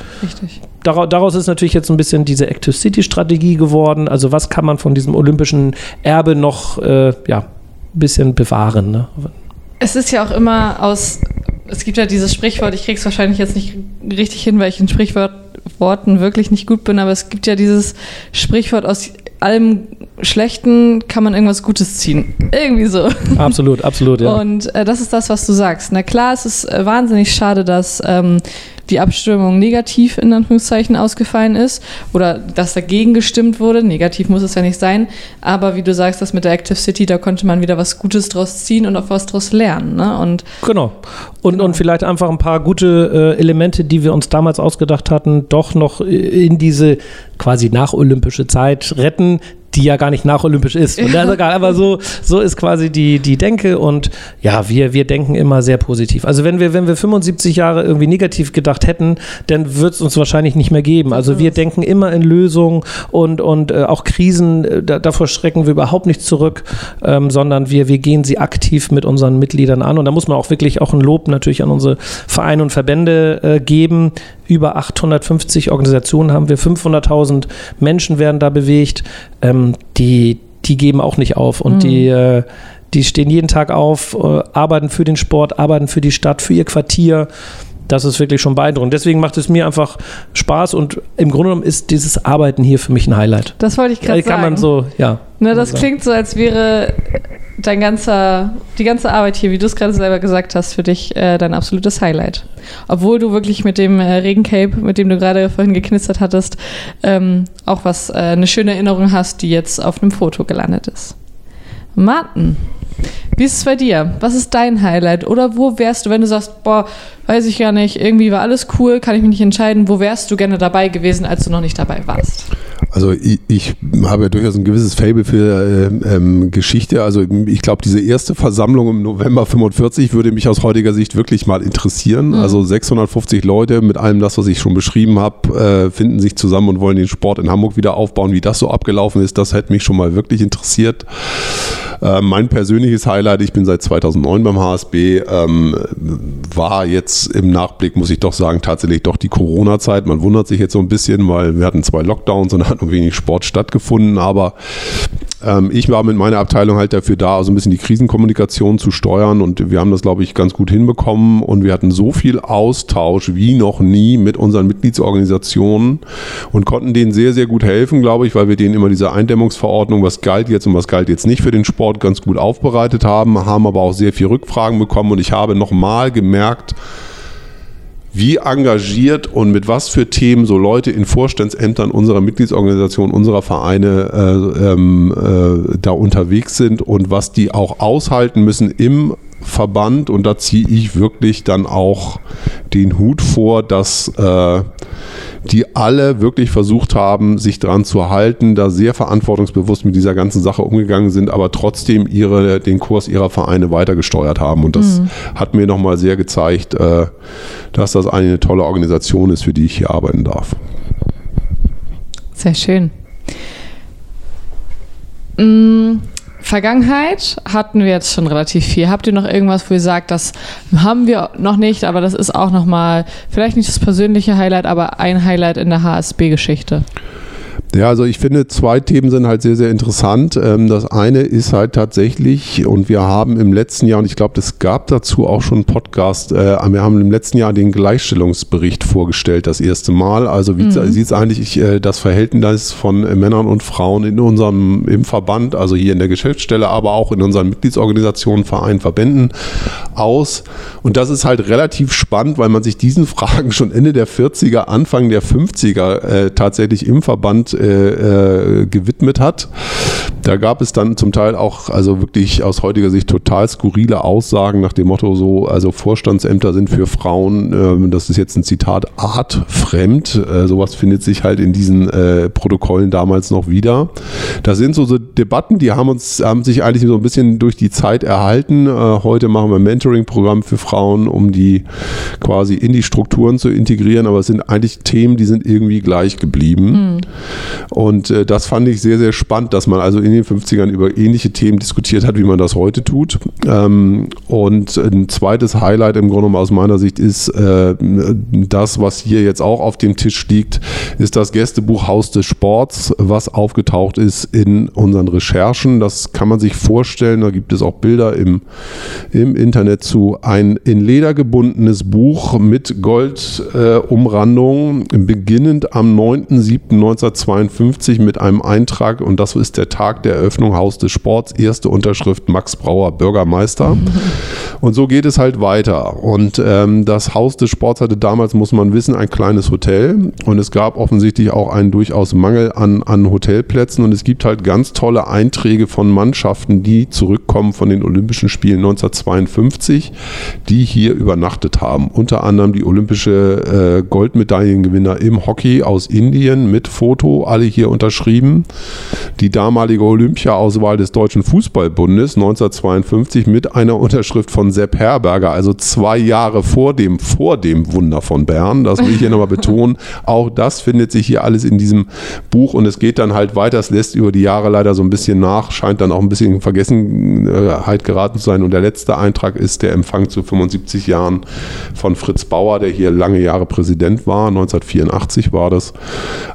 daraus, daraus ist natürlich jetzt ein bisschen diese Active City Strategie geworden. Also was kann man von diesem olympischen Erbe noch äh, ja, ein bisschen bewahren? Ne? Es ist ja auch immer aus, es gibt ja dieses Sprichwort, ich kriege es wahrscheinlich jetzt nicht richtig hin, weil ich in Sprichworten wirklich nicht gut bin, aber es gibt ja dieses Sprichwort aus allem Schlechten kann man irgendwas Gutes ziehen. Irgendwie so. Absolut, absolut, ja. Und äh, das ist das, was du sagst. Na klar, es ist äh, wahnsinnig schade, dass ähm, die Abstimmung negativ in Anführungszeichen ausgefallen ist oder dass dagegen gestimmt wurde. Negativ muss es ja nicht sein. Aber wie du sagst, das mit der Active City, da konnte man wieder was Gutes draus ziehen und auch was draus lernen. Ne? Und genau. Und, genau. und vielleicht einfach ein paar gute äh, Elemente, die wir uns damals ausgedacht hatten, doch noch in diese quasi nacholympische Zeit retten, die ja gar nicht nacholympisch ist. Und also, aber so, so ist quasi die, die Denke und ja, wir, wir denken immer sehr positiv. Also wenn wir, wenn wir 75 Jahre irgendwie negativ gedacht hätten, dann wird es uns wahrscheinlich nicht mehr geben. Also wir denken immer in Lösungen und, und äh, auch Krisen, äh, da, davor schrecken wir überhaupt nicht zurück, ähm, sondern wir, wir gehen sie aktiv mit unseren Mitgliedern an. Und da muss man auch wirklich auch ein Lob natürlich an unsere Vereine und Verbände äh, geben, über 850 Organisationen haben wir, 500.000 Menschen werden da bewegt. Ähm, die, die geben auch nicht auf und mhm. die, äh, die stehen jeden Tag auf, äh, arbeiten für den Sport, arbeiten für die Stadt, für ihr Quartier. Das ist wirklich schon beeindruckend. Deswegen macht es mir einfach Spaß und im Grunde genommen ist dieses Arbeiten hier für mich ein Highlight. Das wollte ich gerade sagen. Kann man so, ja. Ne, das klingt so, als wäre dein ganzer, die ganze Arbeit hier, wie du es gerade selber gesagt hast, für dich äh, dein absolutes Highlight. Obwohl du wirklich mit dem äh, Regencape, mit dem du gerade vorhin geknistert hattest, ähm, auch was äh, eine schöne Erinnerung hast, die jetzt auf einem Foto gelandet ist. Martin, wie ist es bei dir? Was ist dein Highlight? Oder wo wärst du, wenn du sagst, boah, weiß ich gar nicht, irgendwie war alles cool, kann ich mich nicht entscheiden, wo wärst du gerne dabei gewesen, als du noch nicht dabei warst? Also ich, ich habe ja durchaus ein gewisses Fable für äh, ähm, Geschichte. Also ich glaube, diese erste Versammlung im November 45 würde mich aus heutiger Sicht wirklich mal interessieren. Mhm. Also 650 Leute mit allem das, was ich schon beschrieben habe, äh, finden sich zusammen und wollen den Sport in Hamburg wieder aufbauen. Wie das so abgelaufen ist, das hätte mich schon mal wirklich interessiert. Äh, mein persönliches Highlight, ich bin seit 2009 beim HSB, ähm, war jetzt im Nachblick, muss ich doch sagen, tatsächlich doch die Corona-Zeit. Man wundert sich jetzt so ein bisschen, weil wir hatten zwei Lockdowns und hat wenig Sport stattgefunden, aber ähm, ich war mit meiner Abteilung halt dafür da, also ein bisschen die Krisenkommunikation zu steuern und wir haben das, glaube ich, ganz gut hinbekommen und wir hatten so viel Austausch wie noch nie mit unseren Mitgliedsorganisationen und konnten denen sehr, sehr gut helfen, glaube ich, weil wir denen immer diese Eindämmungsverordnung, was galt jetzt und was galt jetzt nicht für den Sport, ganz gut aufbereitet haben, haben aber auch sehr viel Rückfragen bekommen und ich habe nochmal gemerkt, wie engagiert und mit was für Themen so Leute in Vorstandsämtern unserer Mitgliedsorganisation, unserer Vereine äh, ähm, äh, da unterwegs sind und was die auch aushalten müssen im Verband. Und da ziehe ich wirklich dann auch den Hut vor, dass äh, die alle wirklich versucht haben, sich daran zu halten, da sehr verantwortungsbewusst mit dieser ganzen Sache umgegangen sind, aber trotzdem ihre, den Kurs ihrer Vereine weitergesteuert haben. Und das mhm. hat mir nochmal sehr gezeigt, äh, dass das eine tolle Organisation ist, für die ich hier arbeiten darf. Sehr schön. Mm, Vergangenheit hatten wir jetzt schon relativ viel. Habt ihr noch irgendwas, wo ihr sagt, das haben wir noch nicht, aber das ist auch nochmal, vielleicht nicht das persönliche Highlight, aber ein Highlight in der HSB-Geschichte? Ja, also ich finde, zwei Themen sind halt sehr, sehr interessant. Ähm, das eine ist halt tatsächlich, und wir haben im letzten Jahr, und ich glaube, es gab dazu auch schon einen Podcast, äh, wir haben im letzten Jahr den Gleichstellungsbericht vorgestellt, das erste Mal. Also wie mhm. sieht es eigentlich äh, das Verhältnis von äh, Männern und Frauen in unserem, im Verband, also hier in der Geschäftsstelle, aber auch in unseren Mitgliedsorganisationen, Vereinen, Verbänden aus. Und das ist halt relativ spannend, weil man sich diesen Fragen schon Ende der 40er, Anfang der 50er äh, tatsächlich im Verband äh, äh, gewidmet hat. Da gab es dann zum Teil auch, also wirklich aus heutiger Sicht total skurrile Aussagen nach dem Motto so, also Vorstandsämter sind für Frauen, äh, das ist jetzt ein Zitat, artfremd. Äh, sowas findet sich halt in diesen äh, Protokollen damals noch wieder. Das sind so, so Debatten, die haben uns, haben sich eigentlich so ein bisschen durch die Zeit erhalten. Äh, heute machen wir ein Mentoring-Programm für Frauen, um die quasi in die Strukturen zu integrieren, aber es sind eigentlich Themen, die sind irgendwie gleich geblieben. Mhm. Und äh, das fand ich sehr, sehr spannend, dass man also in den 50ern über ähnliche Themen diskutiert hat, wie man das heute tut. Ähm, und ein zweites Highlight im Grunde aus meiner Sicht ist äh, das, was hier jetzt auch auf dem Tisch liegt, ist das Gästebuch Haus des Sports, was aufgetaucht ist in unseren Recherchen. Das kann man sich vorstellen, da gibt es auch Bilder im, im Internet zu. Ein in Leder gebundenes Buch mit Goldumrandung, äh, beginnend am 9.7.1992 1952 mit einem Eintrag und das ist der Tag der Eröffnung Haus des Sports, erste Unterschrift Max Brauer, Bürgermeister. Und so geht es halt weiter. Und ähm, das Haus des Sports hatte damals, muss man wissen, ein kleines Hotel und es gab offensichtlich auch einen durchaus Mangel an, an Hotelplätzen und es gibt halt ganz tolle Einträge von Mannschaften, die zurückkommen von den Olympischen Spielen 1952, die hier übernachtet haben. Unter anderem die olympische äh, Goldmedaillengewinner im Hockey aus Indien mit Foto, alle hier unterschrieben. Die damalige Olympia-Auswahl des Deutschen Fußballbundes 1952 mit einer Unterschrift von Sepp Herberger, also zwei Jahre vor dem, vor dem Wunder von Bern. Das will ich hier nochmal betonen. Auch das findet sich hier alles in diesem Buch und es geht dann halt weiter. Es lässt über die Jahre leider so ein bisschen nach, scheint dann auch ein bisschen in Vergessenheit geraten zu sein. Und der letzte Eintrag ist der Empfang zu 75 Jahren von Fritz Bauer, der hier lange Jahre Präsident war. 1984 war das.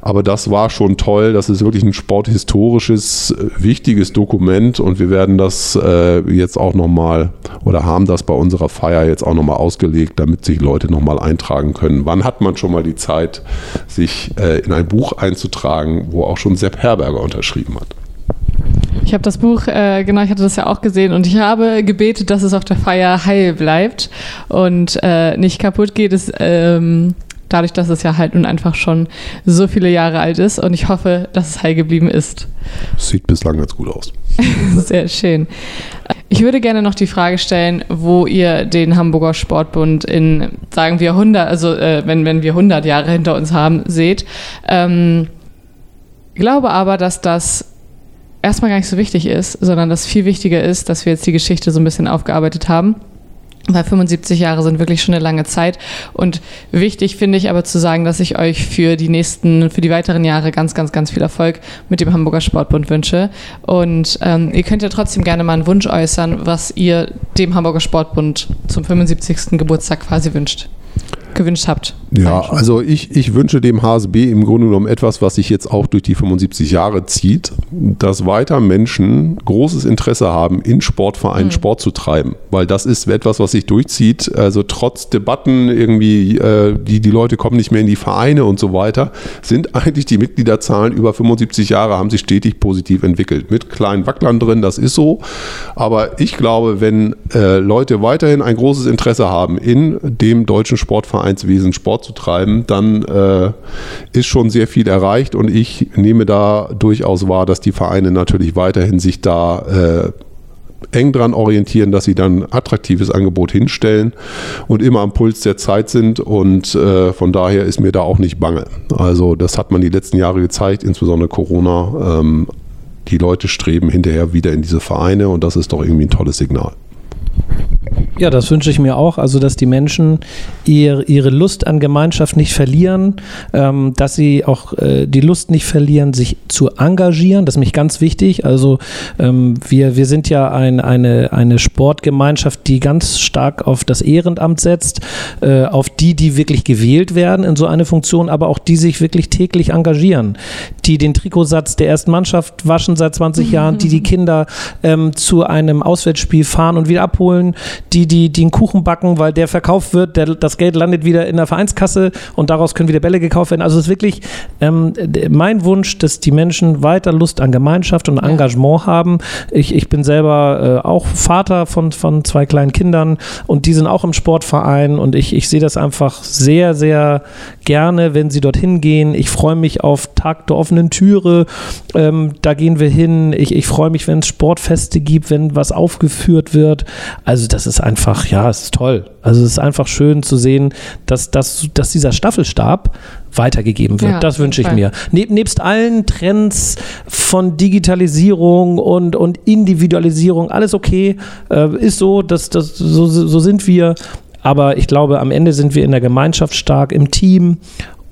Aber das war schon toll. Das ist wirklich ein sporthistorisches, äh, wichtiges Dokument und wir werden das äh, jetzt auch nochmal oder haben das bei unserer Feier jetzt auch nochmal ausgelegt, damit sich Leute nochmal eintragen können. Wann hat man schon mal die Zeit, sich äh, in ein Buch einzutragen, wo auch schon Sepp Herberger unterschrieben hat? Ich habe das Buch, äh, genau, ich hatte das ja auch gesehen und ich habe gebetet, dass es auf der Feier heil bleibt und äh, nicht kaputt geht. Es, ähm, dadurch, dass es ja halt nun einfach schon so viele Jahre alt ist und ich hoffe, dass es heil geblieben ist. Sieht bislang ganz gut aus. Sehr schön. Ich würde gerne noch die Frage stellen, wo ihr den Hamburger Sportbund in, sagen wir 100, also äh, wenn, wenn wir 100 Jahre hinter uns haben, seht. Ähm, glaube aber, dass das erstmal gar nicht so wichtig ist, sondern dass viel wichtiger ist, dass wir jetzt die Geschichte so ein bisschen aufgearbeitet haben weil 75 Jahre sind wirklich schon eine lange Zeit. Und wichtig finde ich aber zu sagen, dass ich euch für die nächsten, für die weiteren Jahre ganz, ganz, ganz viel Erfolg mit dem Hamburger Sportbund wünsche. Und ähm, ihr könnt ja trotzdem gerne mal einen Wunsch äußern, was ihr dem Hamburger Sportbund zum 75. Geburtstag quasi wünscht gewünscht habt. Ja, also ich, ich wünsche dem HSB im Grunde genommen etwas, was sich jetzt auch durch die 75 Jahre zieht, dass weiter Menschen großes Interesse haben, in Sportvereinen mhm. Sport zu treiben, weil das ist etwas, was sich durchzieht. Also trotz Debatten irgendwie, äh, die, die Leute kommen nicht mehr in die Vereine und so weiter, sind eigentlich die Mitgliederzahlen über 75 Jahre haben sich stetig positiv entwickelt. Mit kleinen Wacklern drin, das ist so. Aber ich glaube, wenn äh, Leute weiterhin ein großes Interesse haben in dem deutschen Sportverein, Vereinswesen Sport zu treiben, dann äh, ist schon sehr viel erreicht und ich nehme da durchaus wahr, dass die Vereine natürlich weiterhin sich da äh, eng dran orientieren, dass sie dann ein attraktives Angebot hinstellen und immer am Puls der Zeit sind. Und äh, von daher ist mir da auch nicht bange. Also das hat man die letzten Jahre gezeigt, insbesondere Corona. Ähm, die Leute streben hinterher wieder in diese Vereine und das ist doch irgendwie ein tolles Signal. Ja, das wünsche ich mir auch. Also, dass die Menschen ihr, ihre Lust an Gemeinschaft nicht verlieren, ähm, dass sie auch äh, die Lust nicht verlieren, sich zu engagieren. Das ist mich ganz wichtig. Also, ähm, wir, wir sind ja ein, eine, eine Sportgemeinschaft, die ganz stark auf das Ehrenamt setzt, äh, auf die, die wirklich gewählt werden in so eine Funktion, aber auch die sich wirklich täglich engagieren, die den Trikotsatz der ersten Mannschaft waschen seit 20 Jahren, die die Kinder ähm, zu einem Auswärtsspiel fahren und wieder abholen, die, die, die einen Kuchen backen, weil der verkauft wird, der, das Geld landet wieder in der Vereinskasse und daraus können wieder Bälle gekauft werden. Also es ist wirklich ähm, mein Wunsch, dass die Menschen weiter Lust an Gemeinschaft und Ja. Engagement haben. Ich, ich bin selber äh, auch Vater von, von zwei kleinen Kindern und die sind auch im Sportverein und ich, ich sehe das einfach sehr, sehr gerne, wenn sie dorthin gehen. Ich freue mich auf Tag der offenen Türe. Ähm, da gehen wir hin. Ich, ich freue mich, wenn es Sportfeste gibt, wenn was aufgeführt wird. Also das ist einfach, ja, es ist toll. Also es ist einfach schön zu sehen, dass, dass, dass dieser Staffelstab weitergegeben wird. Ja, das wünsche ich mir. Neb, nebst allen Trends von Digitalisierung und, und Individualisierung, alles okay, äh, ist so, dass, dass, so, so sind wir. Aber ich glaube, am Ende sind wir in der Gemeinschaft stark, im Team.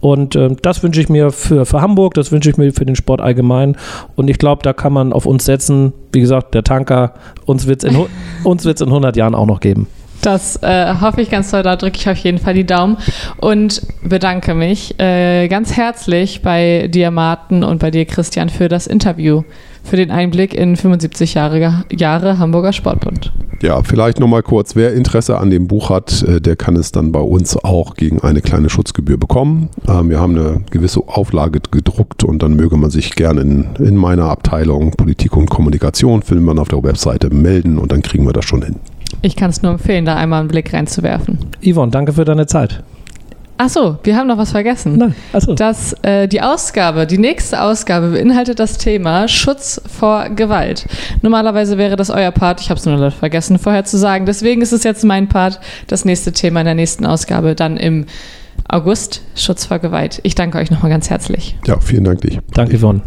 Und äh, das wünsche ich mir für, für Hamburg, das wünsche ich mir für den Sport allgemein. Und ich glaube, da kann man auf uns setzen. Wie gesagt, der Tanker, uns wird es in, hu- uns wird's in 100 Jahren auch noch geben. Das äh, hoffe ich ganz toll. Da drücke ich auf jeden Fall die Daumen und bedanke mich äh, ganz herzlich bei dir, Martin, und bei dir, Christian, für das Interview, für den Einblick in 75 Jahre, Jahre Hamburger Sportbund. Ja, vielleicht nochmal kurz, wer Interesse an dem Buch hat, äh, der kann es dann bei uns auch gegen eine kleine Schutzgebühr bekommen. Ähm, Wir haben eine gewisse Auflage gedruckt und dann möge man sich gerne in, in meiner Abteilung Politik und Kommunikation, findet man auf der Webseite, melden und dann kriegen wir das schon hin. Ich kann es nur empfehlen, da einmal einen Blick reinzuwerfen. Yvonne, danke für deine Zeit. Achso, wir haben noch was vergessen. Nein, achso. dass äh, die Ausgabe, die nächste Ausgabe beinhaltet das Thema Schutz vor Gewalt. Normalerweise wäre das euer Part, ich habe es nur vergessen vorher zu sagen. Deswegen ist es jetzt mein Part, das nächste Thema in der nächsten Ausgabe, dann im August, Schutz vor Gewalt. Ich danke euch nochmal ganz herzlich. Ja, vielen Dank dich. Danke, Yvonne.